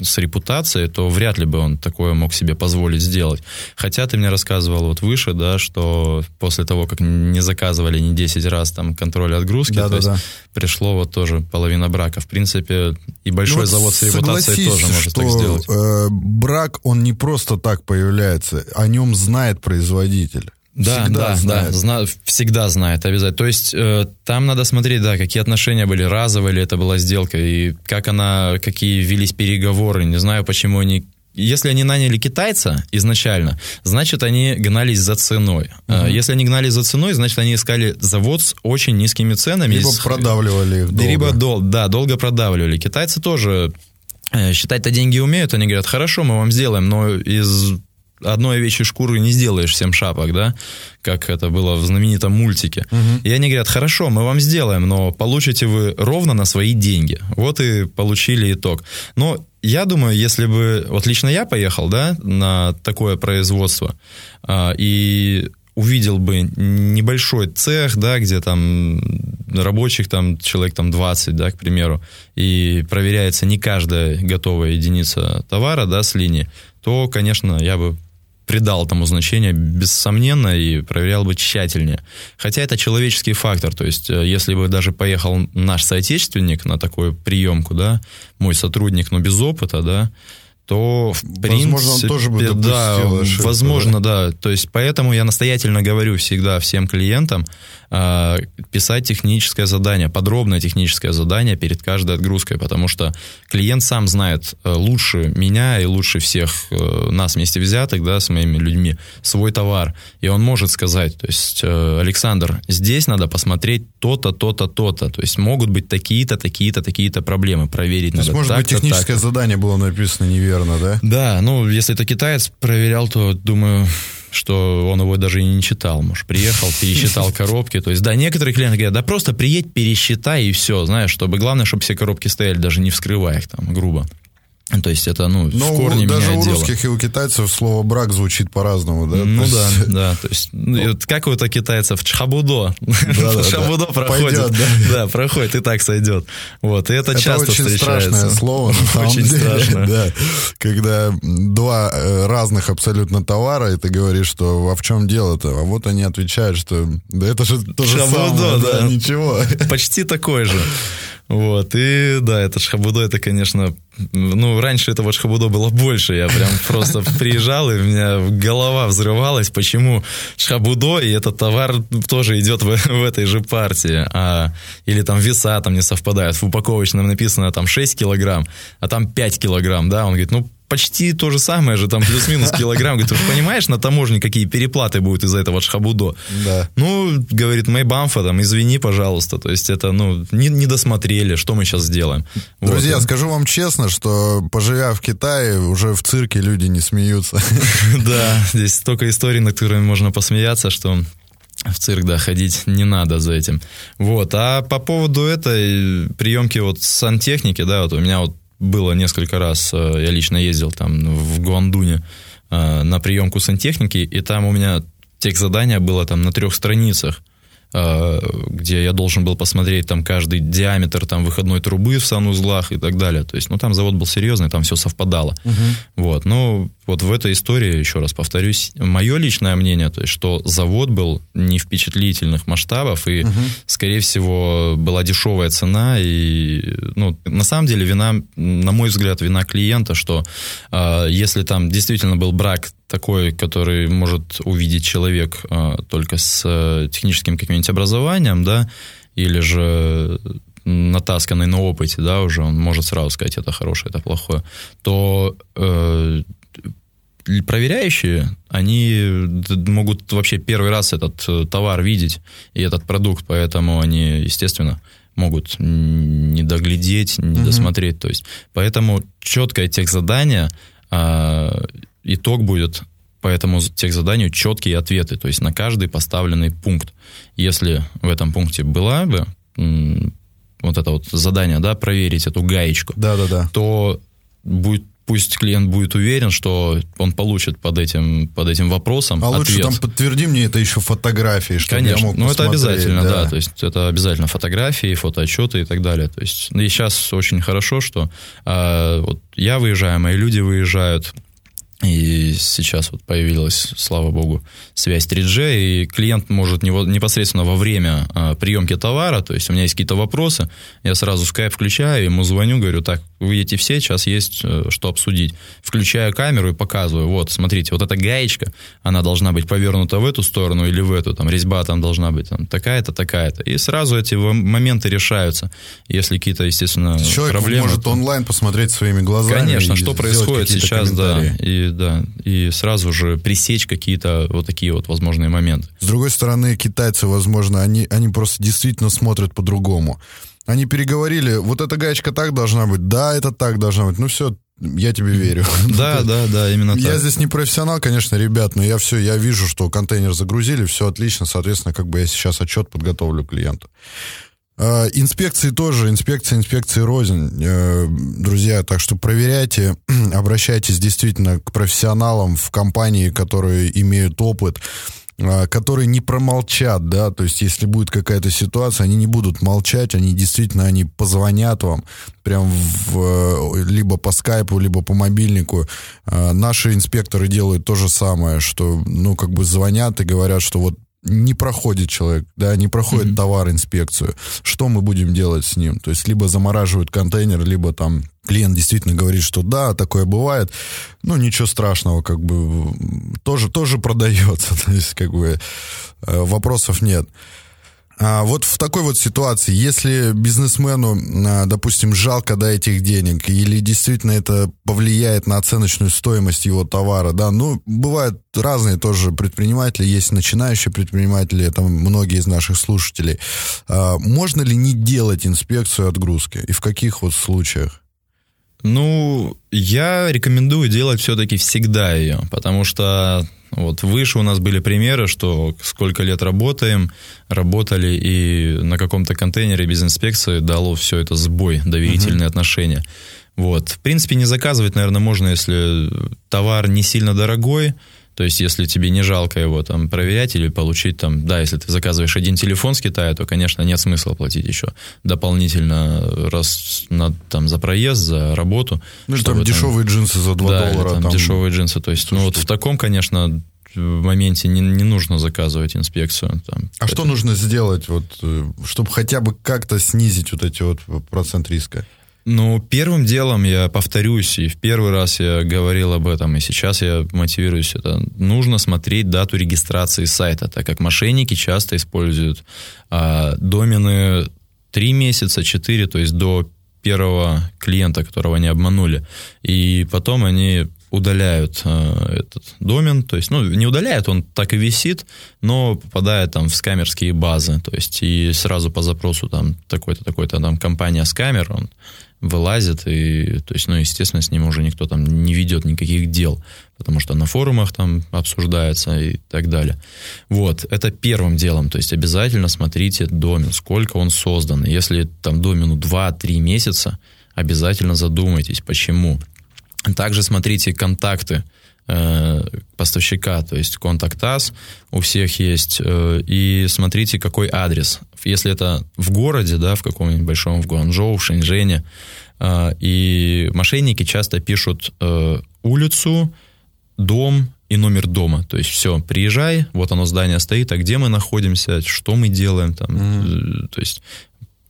с репутацией, то вряд ли бы он такое мог себе позволить сделать. Хотя ты мне рассказывал вот выше, да, что после того, как не заказывали не 10 раз там контроль отгрузки, да, то да, есть да. пришло вот тоже половина брака. В принципе, и большой ну, завод с репутацией тоже может что, так сделать. Э, брак, он не просто так появляется, о нем знает производитель. Да, всегда да, знает. да, зна, всегда знает обязательно. То есть э, там надо смотреть, да, какие отношения были, разовые ли это была сделка, и как она, какие велись переговоры. Не знаю, почему они если они наняли китайца изначально, значит, они гнались за ценой. Угу. Если они гнались за ценой, значит, они искали завод с очень низкими ценами. Либо продавливали их долго. Либо, дол, да, долго продавливали. Китайцы тоже э, считать-то деньги умеют. Они говорят, хорошо, мы вам сделаем, но из одной овечьей шкуры не сделаешь семь шапок, да, как это было в знаменитом мультике. Угу. И они говорят, хорошо, мы вам сделаем, но получите вы ровно на свои деньги. Вот и получили итог. Но я думаю, если бы, вот лично я поехал, да, на такое производство, а, и увидел бы небольшой цех, да, где там рабочих там человек там 20, да, к примеру, и проверяется не каждая готовая единица товара, да, с линии, то, конечно, я бы придал тому значение, бессомненно, и проверял бы тщательнее. Хотя это человеческий фактор, то есть э, если бы даже поехал наш соотечественник на такую приемку, да, мой сотрудник, но без опыта, да, то в возможно, принципе, он тоже бы да, ошибку, возможно, да? да. То есть поэтому я настоятельно говорю всегда всем клиентам э, писать техническое задание, подробное техническое задание перед каждой отгрузкой, потому что клиент сам знает э, лучше меня и лучше всех э, нас вместе взятых, да, с моими людьми, свой товар, и он может сказать, то есть э, Александр, здесь надо посмотреть то-то, то-то, то-то, то есть могут быть такие-то, такие-то, такие-то проблемы, проверить то надо. Есть, может быть, техническое так задание было написано неверно наверное, да? Да, ну, если это китаец проверял, то, думаю, что он его даже и не читал. Может, приехал, пересчитал коробки. То есть, да, некоторые клиенты говорят, да просто приедь, пересчитай и все, знаешь, чтобы главное, чтобы все коробки стояли, даже не вскрывая их там, грубо. То есть это, ну, Но в корне даже меняет у русских дело. и у китайцев слово брак звучит по-разному, да? Ну да, да. То есть, ну, как у китайцев чхабудо. Да, Шабудо проходит. Пойдет, да. да, проходит, и так сойдет. Вот, и это, это часто очень встречается. страшное слово, на самом очень деле. Страшно. Да. Когда два э, разных абсолютно товара, и ты говоришь, что а в чем дело-то? А вот они отвечают, что да это же то же самое, да, ничего. Почти такой же. Вот, и да, это шхабудо, это, конечно, ну, раньше этого шхабудо было больше, я прям просто приезжал, и у меня голова взрывалась, почему шхабудо, и этот товар тоже идет в, в этой же партии, а, или там веса там не совпадают, в упаковочном написано там 6 килограмм, а там 5 килограмм, да, он говорит, ну, почти то же самое же, там плюс-минус килограмм. Говорит, ты понимаешь, на таможне какие переплаты будут из-за этого шхабудо? Да. Ну, говорит, Мэйбамфа, там, извини, пожалуйста. То есть это, ну, не, не досмотрели, что мы сейчас сделаем. Друзья, Вот. скажу вам честно, что поживя в Китае, уже в цирке люди не смеются. Да, здесь столько историй, над которыми можно посмеяться, что в цирк, да, ходить не надо за этим. Вот, а по поводу этой приемки вот сантехники, да, вот у меня вот было несколько раз, э, я лично ездил там в Гуандуне э, на приемку сантехники, и там у меня тех задание было там на трех страницах, где я должен был посмотреть там каждый диаметр там выходной трубы в санузлах и так далее. То есть, ну, там завод был серьезный, там все совпадало. Вот, ну, вот в этой истории, еще раз повторюсь, мое личное мнение, то есть, что завод был не впечатлительных масштабов, и, скорее всего, была дешевая цена, и, ну, на самом деле, вина, на мой взгляд, вина клиента, что э, если там действительно был брак такой, который может увидеть человек э, только с э, техническим каким-нибудь образованием, да, или же натасканный на опыте, да, уже он может сразу сказать, это хорошее, это плохое, то э, проверяющие, они могут вообще первый раз этот э, товар видеть и этот продукт, поэтому они, естественно, могут не доглядеть, не досмотреть. То есть, поэтому четкое техзадание, а, итог будет по этому техзаданию четкие ответы, то есть на каждый поставленный пункт. Если в этом пункте была бы вот это вот задание, да, проверить эту гаечку, Да-да-да. то будет, пусть клиент будет уверен, что он получит под этим, под этим вопросом А лучше ответ. там подтверди мне это еще фотографии, чтобы я Конечно, мог ну это обязательно, да. то есть это обязательно фотографии, фотоотчеты и так далее. То есть ну и сейчас очень хорошо, что а, вот я выезжаю, мои люди выезжают, и сейчас вот появилась, слава богу, связь 3G, и клиент может непосредственно во время а, приемки товара, то есть у меня есть какие-то вопросы, я сразу скайп включаю, ему звоню, говорю, так, вы едете все, сейчас есть э, что обсудить. Включаю камеру и показываю, вот, смотрите, вот эта гаечка, она должна быть повернута в эту сторону или в эту, там, резьба там должна быть там, такая-то, такая-то. И сразу эти моменты решаются. Если какие-то, естественно, Человек проблемы... может то- онлайн посмотреть своими глазами. Конечно, и что происходит сейчас, да, комментарии. И да, и сразу же пресечь какие-то вот такие вот возможные моменты. С другой стороны, китайцы, возможно, они, они просто действительно смотрят по-другому. Они переговорили, вот эта гаечка так должна быть, да, это так должна быть. Ну все, я тебе верю. Да, да, да, именно Я так. здесь не профессионал, конечно, ребят, но я все, я вижу, что контейнер загрузили, все отлично, соответственно, как бы я сейчас отчет подготовлю клиенту. Э, Инспекции тоже, инспекции, инспекции рознь, э, друзья, так что проверяйте, обращайтесь действительно к профессионалам в компании, которые имеют опыт, э, которые не промолчат, да, то есть если будет какая-то ситуация, они не будут молчать, они действительно, они позвонят вам прям в, э, либо по скайпу, либо по мобильнику. Э, Наши инспекторы делают то же самое, что, ну, как бы звонят и говорят, что вот не проходит человек, да, не проходит товар инспекцию. Что мы будем делать с ним? То есть либо замораживают контейнер, либо там клиент действительно говорит, что да, такое бывает. Ну, ничего страшного, как бы тоже, тоже продается. То есть, как бы э, вопросов нет. А вот в такой вот ситуации, если бизнесмену, а, допустим, жалко да, этих денег, или действительно это повлияет на оценочную стоимость его товара, да, ну, бывают разные тоже предприниматели, есть начинающие предприниматели, это многие из наших слушателей. А, можно ли не делать инспекцию отгрузки? И в каких вот случаях? Ну, я рекомендую делать все-таки всегда ее, потому что вот выше у нас были примеры, что сколько лет работаем, работали и на каком-то контейнере без инспекции дало все это сбой, доверительные отношения. Вот. В принципе, не заказывать, наверное, можно, если товар не сильно дорогой, то есть, если тебе не жалко его там проверять или получить там, да, если ты заказываешь один телефон с Китая, то, конечно, нет смысла платить еще дополнительно раз на, там, за проезд, за работу. Ну, или чтобы там дешевые джинсы за 2 да, или доллара. там, там. дешевые джинсы. То есть, ну вот в таком, конечно, в моменте не, не нужно заказывать инспекцию. Там, А что нужно сделать, вот, э, чтобы хотя бы как-то снизить вот эти вот процент риска? Ну, первым делом я повторюсь, и в первый раз я говорил об этом, и сейчас я мотивируюсь, это нужно смотреть дату регистрации сайта, так как мошенники часто используют а, домены 3 месяца, 4, то есть до первого клиента, которого они обманули. И потом они удаляют э, этот домен, то есть, ну, не удаляют, он так и висит, но попадает там в скамерские базы, то есть, и сразу по запросу там такой-то, такой-то там компания скамер, он вылазит, и, то есть, ну, естественно, с ним уже никто там не ведет никаких дел, потому что на форумах там обсуждается и так далее. Вот, это первым делом, то есть обязательно смотрите домен, сколько он создан. Если там домену 2-3 месяца, обязательно задумайтесь, почему. Также смотрите контакты э, поставщика, то есть контакт ас у всех есть, э, и смотрите, какой адрес. Если это в городе, да, в каком-нибудь большом, в Гуанчжоу, в Шэньчжэне, э, и мошенники часто пишут э, улицу, дом и номер дома. То есть все, приезжай, вот оно здание стоит, а где мы находимся, что мы делаем там. Mm-hmm. То есть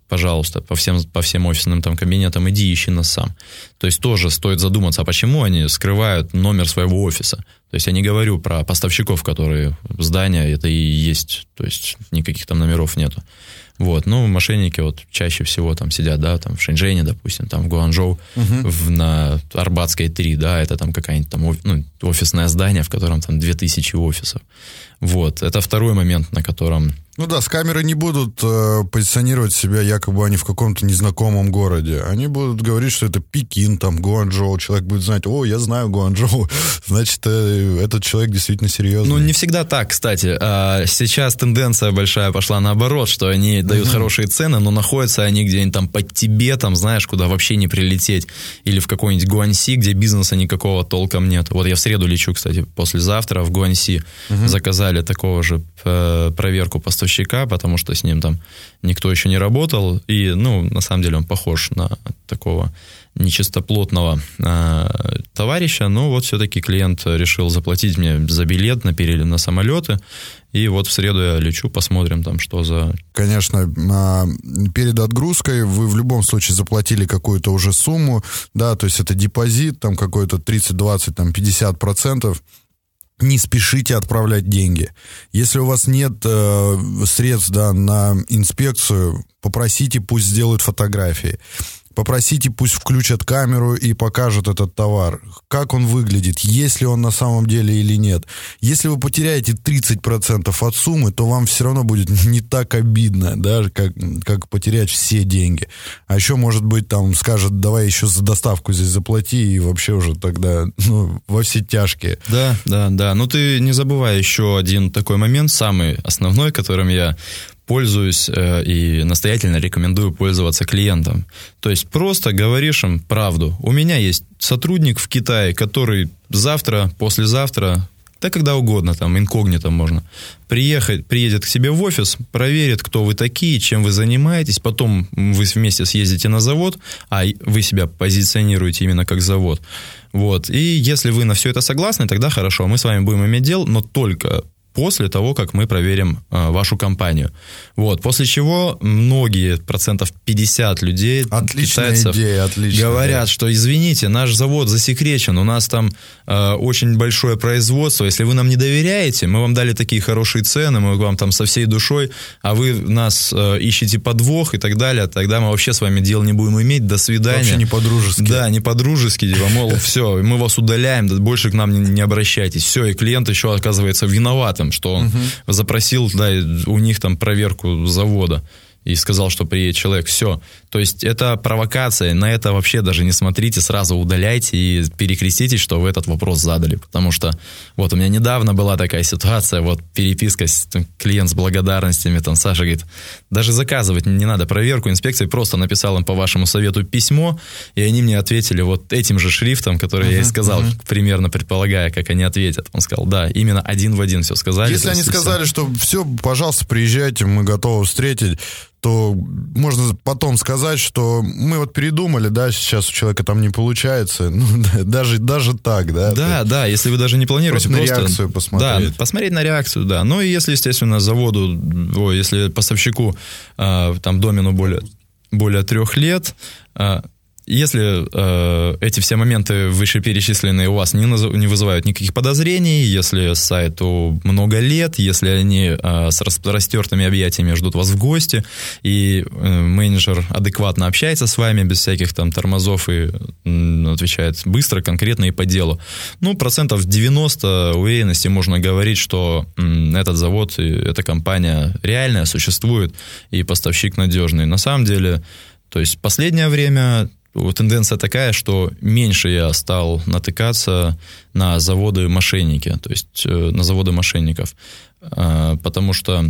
пожалуйста, по всем, по всем офисным там кабинетам иди ищи нас сам. То есть тоже стоит задуматься, а почему они скрывают номер своего офиса. То есть я не говорю про поставщиков, которые здания, это и есть, то есть никаких там номеров нету. Вот, ну, мошенники вот чаще всего там сидят, да, там в Шэньчжэне, допустим, там в Гуанчжоу, угу. в, на Арбатской 3, да, это там какая-нибудь там ну, офисное здание, в котором там 2000 офисов. Вот, это второй момент, на котором ну да, с камеры не будут э, позиционировать себя, якобы они в каком-то незнакомом городе. Они будут говорить, что это Пекин, там, Гуанчжоу. Человек будет знать, о, я знаю Гуанчжоу. Значит, э, этот человек действительно серьезный. Ну, не всегда так, кстати. А, сейчас тенденция большая пошла наоборот, что они дают uh-huh. хорошие цены, но находятся они где-нибудь там под Тибетом, знаешь, куда вообще не прилететь. Или в какой-нибудь Гуанси, где бизнеса никакого толком нет. Вот я в среду лечу, кстати, послезавтра в Гуанси. Uh-huh. Заказали такого же э, проверку поставщика поставщика, потому что с ним там никто еще не работал. И, ну, на самом деле он похож на такого нечистоплотного э, товарища, но вот все-таки клиент решил заплатить мне за билет на перелет на самолеты, и вот в среду я лечу, посмотрим там, что за... Конечно, а, перед отгрузкой вы в любом случае заплатили какую-то уже сумму, да, то есть это депозит, там какой-то 30, 20, там 50 процентов, не спешите отправлять деньги. Если у вас нет э, средств да, на инспекцию, попросите, пусть сделают фотографии. Попросите, пусть включат камеру и покажут этот товар. Как он выглядит, есть ли он на самом деле или нет. Если вы потеряете 30% от суммы, то вам все равно будет не так обидно, да, как, как потерять все деньги. А еще, может быть, там скажет, давай еще за доставку здесь заплати, и вообще уже тогда ну, во все тяжкие. Да, да, да. Ну ты не забывай еще один такой момент, самый основной, которым я пользуюсь э, и настоятельно рекомендую пользоваться клиентам. То есть просто говоришь им правду. У меня есть сотрудник в Китае, который завтра, послезавтра, да когда угодно, там, инкогнито можно, приехать, приедет к себе в офис, проверит, кто вы такие, чем вы занимаетесь, потом вы вместе съездите на завод, а вы себя позиционируете именно как завод. Вот. И если вы на все это согласны, тогда хорошо, мы с вами будем иметь дело, но только после того, как мы проверим э, вашу компанию. Вот, после чего многие, процентов 50 людей, отличная китайцев, идея, отличная, говорят, да. что, извините, наш завод засекречен, у нас там э, очень большое производство, если вы нам не доверяете, мы вам дали такие хорошие цены, мы вам там со всей душой, а вы нас э, ищете подвох и так далее, тогда мы вообще с вами дел не будем иметь, до свидания. Вообще не по-дружески. Да, не по-дружески, типа, мол, все, мы вас удаляем, больше к нам не обращайтесь. Все, и клиент еще оказывается виноватым этом, что он угу. запросил, да, у них там проверку завода и сказал, что приедет человек. Все. То есть это провокация. На это вообще даже не смотрите, сразу удаляйте и перекреститесь, что вы этот вопрос задали. Потому что вот у меня недавно была такая ситуация, вот переписка, с, там, клиент с благодарностями, там Саша говорит, даже заказывать не надо проверку инспекции, просто написал им по вашему совету письмо, и они мне ответили вот этим же шрифтом, который uh-huh, я и сказал, uh-huh. примерно предполагая, как они ответят. Он сказал, да, именно один в один все сказали. Если они сказали, все. что все, пожалуйста, приезжайте, мы готовы встретить, то можно потом сказать, что мы вот передумали, да, сейчас у человека там не получается, ну, даже, даже так, да. Да, ты, да, если вы даже не планируете просто... просто реакцию посмотреть. Да, посмотреть на реакцию, да. Ну и если, естественно, заводу, о, если поставщику, э, там, домену более, более трех лет, э, если э, эти все моменты вышеперечисленные у вас не, не вызывают никаких подозрений, если сайту много лет, если они э, с распростертыми объятиями ждут вас в гости, и э, менеджер адекватно общается с вами, без всяких там тормозов и э, отвечает быстро, конкретно и по делу, ну, процентов 90 уверенности можно говорить, что э, этот завод, эта компания реальная, существует, и поставщик надежный. На самом деле, то есть последнее время тенденция такая, что меньше я стал натыкаться на заводы мошенники, то есть э, на заводы мошенников, а, потому что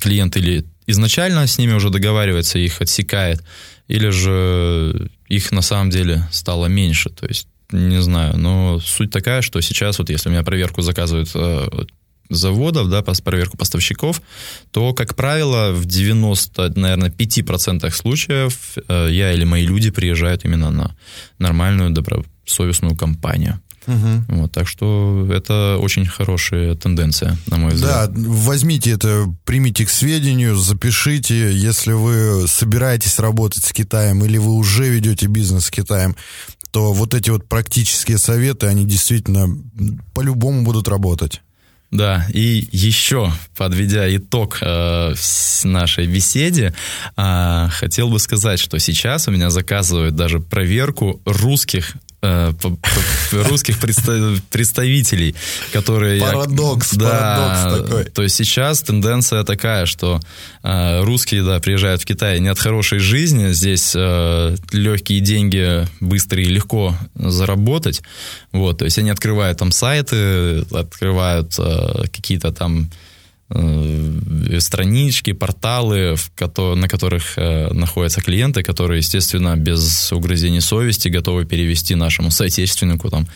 клиент или изначально с ними уже договаривается, их отсекает, или же их на самом деле стало меньше, то есть не знаю, но суть такая, что сейчас вот если у меня проверку заказывают э, заводов, да, по проверку поставщиков, то, как правило, в 90, наверное, 5% случаев э, я или мои люди приезжают именно на нормальную, добросовестную компанию. Угу. Вот, так что это очень хорошая тенденция, на мой взгляд. Да, возьмите это, примите к сведению, запишите, если вы собираетесь работать с Китаем или вы уже ведете бизнес с Китаем, то вот эти вот практические советы, они действительно по-любому будут работать. Да, и еще, подведя итог э, нашей беседе, э, хотел бы сказать, что сейчас у меня заказывают даже проверку русских русских представителей, которые... Парадокс, я, парадокс такой. То есть сейчас тенденция такая, что э, русские, да, приезжают в Китай не от хорошей жизни, здесь э, легкие деньги быстро и легко заработать, вот, то есть они открывают там сайты, открывают э, какие-то там Э, странички, порталы, на которых э, находятся клиенты, которые, естественно, без угрызений совести готовы перевести нашему соотечественнику там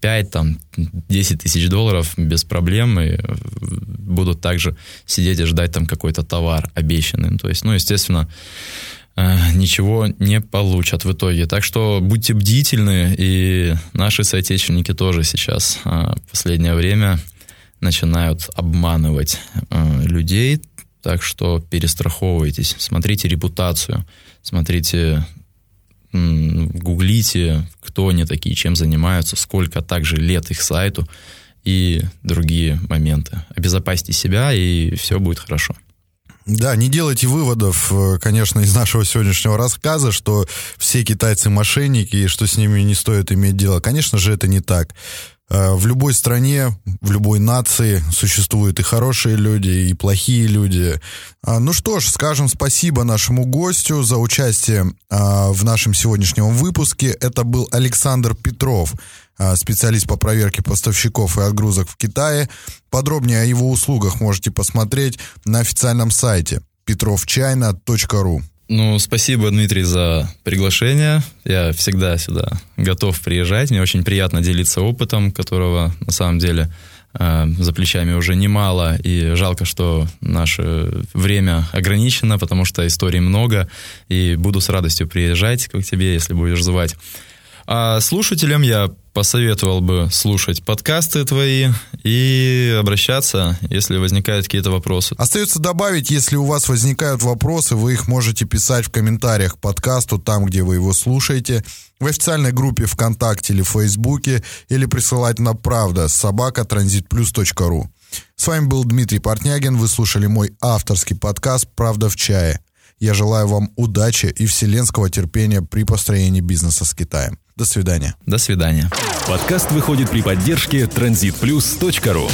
5, там, 10 тысяч долларов без проблем и будут также сидеть и ждать там какой-то товар обещанный. То есть, ну, естественно, э, ничего не получат в итоге. Так что будьте бдительны, и наши соотечественники тоже сейчас в последнее время начинают обманывать э, людей, так что перестраховывайтесь, смотрите репутацию, смотрите, гуглите, кто они такие, чем занимаются, сколько также лет их сайту и другие моменты. Обезопасьте себя, и все будет хорошо. Да, не делайте выводов, э, конечно, из нашего сегодняшнего рассказа, что все китайцы мошенники и что с ними не стоит иметь дело. Конечно же, это не так. Э, в любой стране, в любой нации существуют и хорошие люди, и плохие люди. А, ну что ж, скажем спасибо нашему гостю за участие а, в нашем сегодняшнем выпуске. Это был Александр Петров, а, специалист по проверке поставщиков и отгрузок в Китае. Подробнее о его услугах можете посмотреть на официальном сайте petrovchina.ru. Ну, спасибо, Дмитрий, за приглашение. Я всегда сюда готов приезжать. Мне очень приятно делиться опытом, которого на самом деле э, за плечами уже немало. И жалко, что наше время ограничено, потому что историй много. И буду с радостью приезжать к тебе, если будешь звать. А слушателям я посоветовал бы слушать подкасты твои и обращаться, если возникают какие-то вопросы. Остается добавить, если у вас возникают вопросы, вы их можете писать в комментариях к подкасту, там, где вы его слушаете, в официальной группе ВКонтакте или Фейсбуке, или присылать на правда собака транзитплюс.ру. С вами был Дмитрий Портнягин, вы слушали мой авторский подкаст «Правда в чае». Я желаю вам удачи и вселенского терпения при построении бизнеса с Китаем. До свидания. До свидания. Подкаст выходит при поддержке transitplus.ru